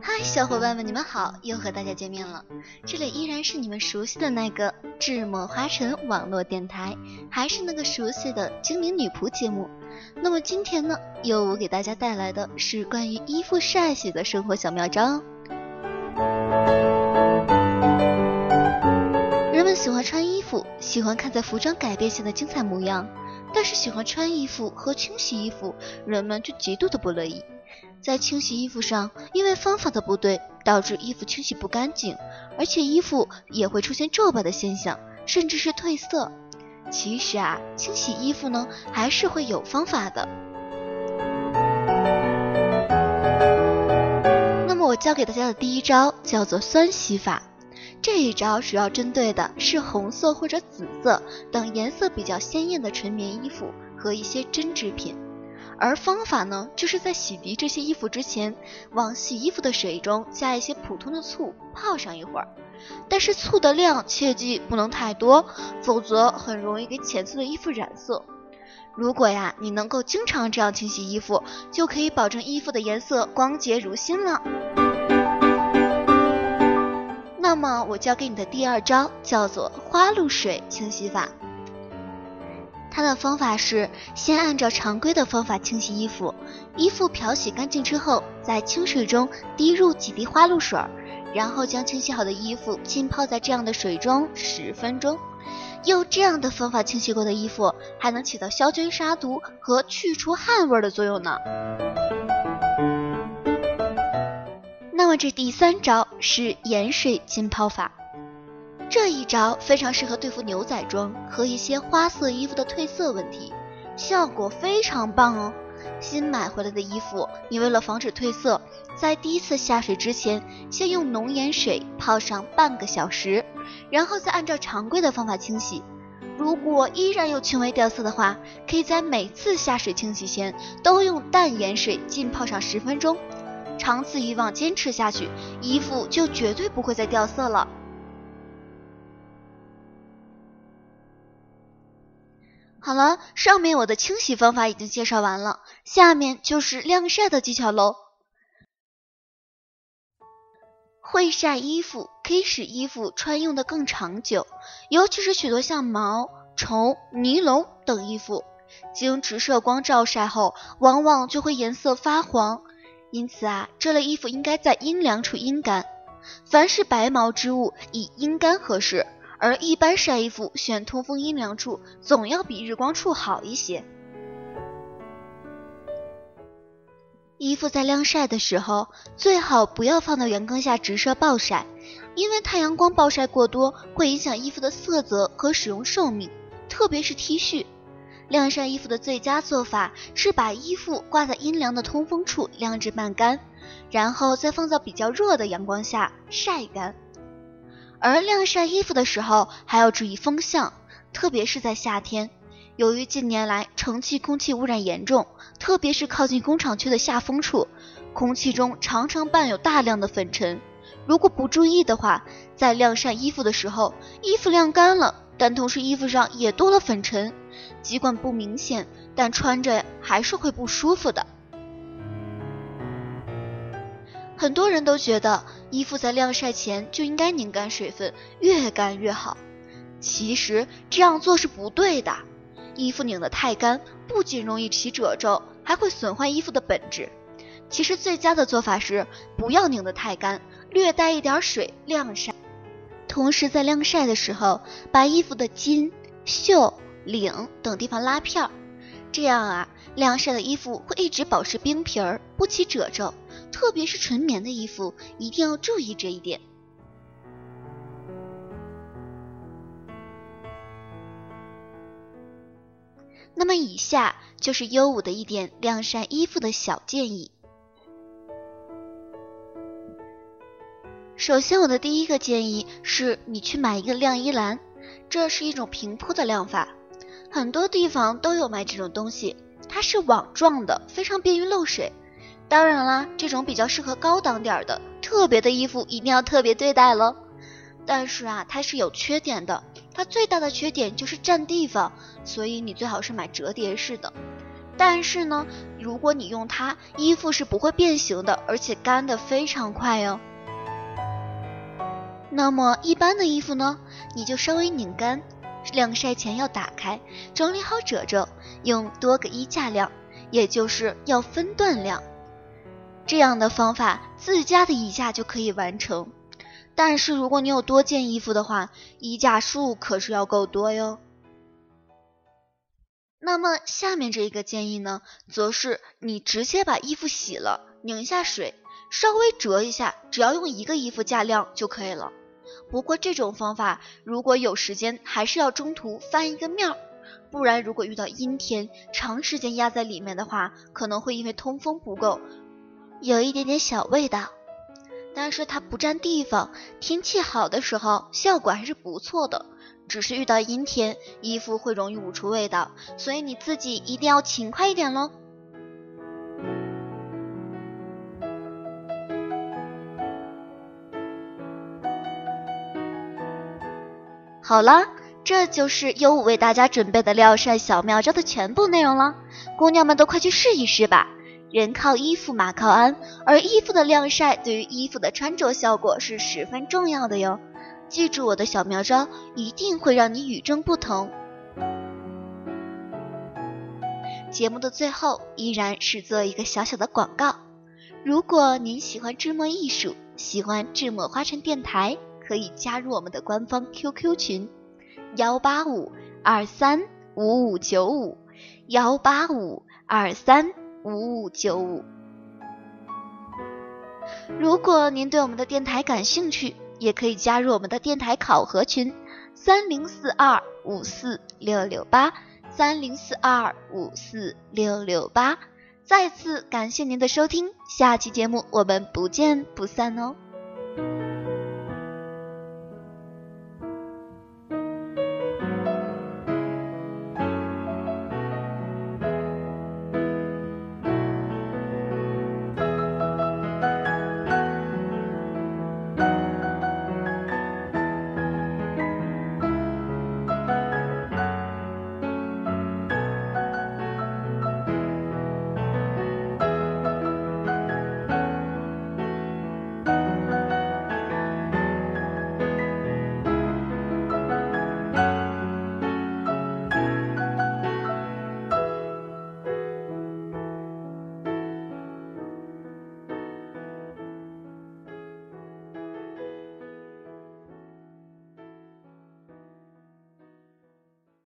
嗨，小伙伴们，你们好，又和大家见面了。这里依然是你们熟悉的那个智墨花城网络电台，还是那个熟悉的精灵女仆节目。那么今天呢，由我给大家带来的是关于衣服晒洗的生活小妙招。人们喜欢穿衣服，喜欢看在服装改变下的精彩模样，但是喜欢穿衣服和清洗衣服，人们就极度的不乐意。在清洗衣服上，因为方法的不对，导致衣服清洗不干净，而且衣服也会出现皱巴的现象，甚至是褪色。其实啊，清洗衣服呢，还是会有方法的。那么我教给大家的第一招叫做酸洗法，这一招主要针对的是红色或者紫色等颜色比较鲜艳的纯棉衣服和一些针织品。而方法呢，就是在洗涤这些衣服之前，往洗衣服的水中加一些普通的醋，泡上一会儿。但是醋的量切记不能太多，否则很容易给浅色的衣服染色。如果呀，你能够经常这样清洗衣服，就可以保证衣服的颜色光洁如新了。那么我教给你的第二招叫做花露水清洗法。它的方法是先按照常规的方法清洗衣服，衣服漂洗干净之后，在清水中滴入几滴花露水，然后将清洗好的衣服浸泡在这样的水中十分钟。用这样的方法清洗过的衣服，还能起到消菌杀毒和去除汗味的作用呢。那么这第三招是盐水浸泡法。这一招非常适合对付牛仔装和一些花色衣服的褪色问题，效果非常棒哦。新买回来的衣服，你为了防止褪色，在第一次下水之前，先用浓盐水泡上半个小时，然后再按照常规的方法清洗。如果依然有轻微掉色的话，可以在每次下水清洗前都用淡盐水浸泡上十分钟。长此以往坚持下去，衣服就绝对不会再掉色了。好了，上面我的清洗方法已经介绍完了，下面就是晾晒的技巧喽。会晒衣服可以使衣服穿用的更长久，尤其是许多像毛、绸、尼龙等衣服，经直射光照晒后，往往就会颜色发黄。因此啊，这类衣服应该在阴凉处阴干。凡是白毛织物，以阴干合适。而一般晒衣服选通风阴凉处，总要比日光处好一些。衣服在晾晒的时候，最好不要放到阳光下直射暴晒，因为太阳光暴晒过多会影响衣服的色泽和使用寿命，特别是 T 恤。晾晒衣服的最佳做法是把衣服挂在阴凉的通风处晾至半干，然后再放到比较弱的阳光下晒干。而晾晒衣服的时候还要注意风向，特别是在夏天。由于近年来城气空气污染严重，特别是靠近工厂区的下风处，空气中常常伴有大量的粉尘。如果不注意的话，在晾晒衣服的时候，衣服晾干了，但同时衣服上也多了粉尘，尽管不明显，但穿着还是会不舒服的。很多人都觉得衣服在晾晒前就应该拧干水分，越干越好。其实这样做是不对的。衣服拧得太干，不仅容易起褶皱，还会损坏衣服的本质。其实最佳的做法是不要拧得太干，略带一点水晾晒。同时在晾晒的时候，把衣服的襟、袖、领等地方拉片儿，这样啊，晾晒的衣服会一直保持冰皮儿，不起褶皱。特别是纯棉的衣服，一定要注意这一点。那么，以下就是优五的一点晾晒衣服的小建议。首先，我的第一个建议是你去买一个晾衣篮，这是一种平铺的晾法，很多地方都有卖这种东西，它是网状的，非常便于漏水。当然啦，这种比较适合高档点的特别的衣服，一定要特别对待了。但是啊，它是有缺点的，它最大的缺点就是占地方，所以你最好是买折叠式的。但是呢，如果你用它，衣服是不会变形的，而且干的非常快哦。那么一般的衣服呢，你就稍微拧干，晾晒前要打开，整理好褶皱，用多个衣架晾，也就是要分段晾。这样的方法，自家的衣架就可以完成。但是如果你有多件衣服的话，衣架数可是要够多哟。那么下面这一个建议呢，则是你直接把衣服洗了，拧一下水，稍微折一下，只要用一个衣服架晾就可以了。不过这种方法如果有时间，还是要中途翻一个面儿，不然如果遇到阴天，长时间压在里面的话，可能会因为通风不够，有一点点小味道。但是它不占地方，天气好的时候效果还是不错的。只是遇到阴天，衣服会容易捂出味道，所以你自己一定要勤快一点喽。好了，这就是优五为大家准备的晾晒小妙招的全部内容了，姑娘们都快去试一试吧。人靠衣服，马靠鞍，而衣服的晾晒对于衣服的穿着效果是十分重要的哟。记住我的小妙招，一定会让你与众不同。节目的最后依然是做一个小小的广告。如果您喜欢智墨艺术，喜欢智墨花城电台，可以加入我们的官方 QQ 群：幺八五二三五五九五幺八五二三五五九五。如果您对我们的电台感兴趣，也可以加入我们的电台考核群，三零四二五四六六八，三零四二五四六六八。再次感谢您的收听，下期节目我们不见不散哦。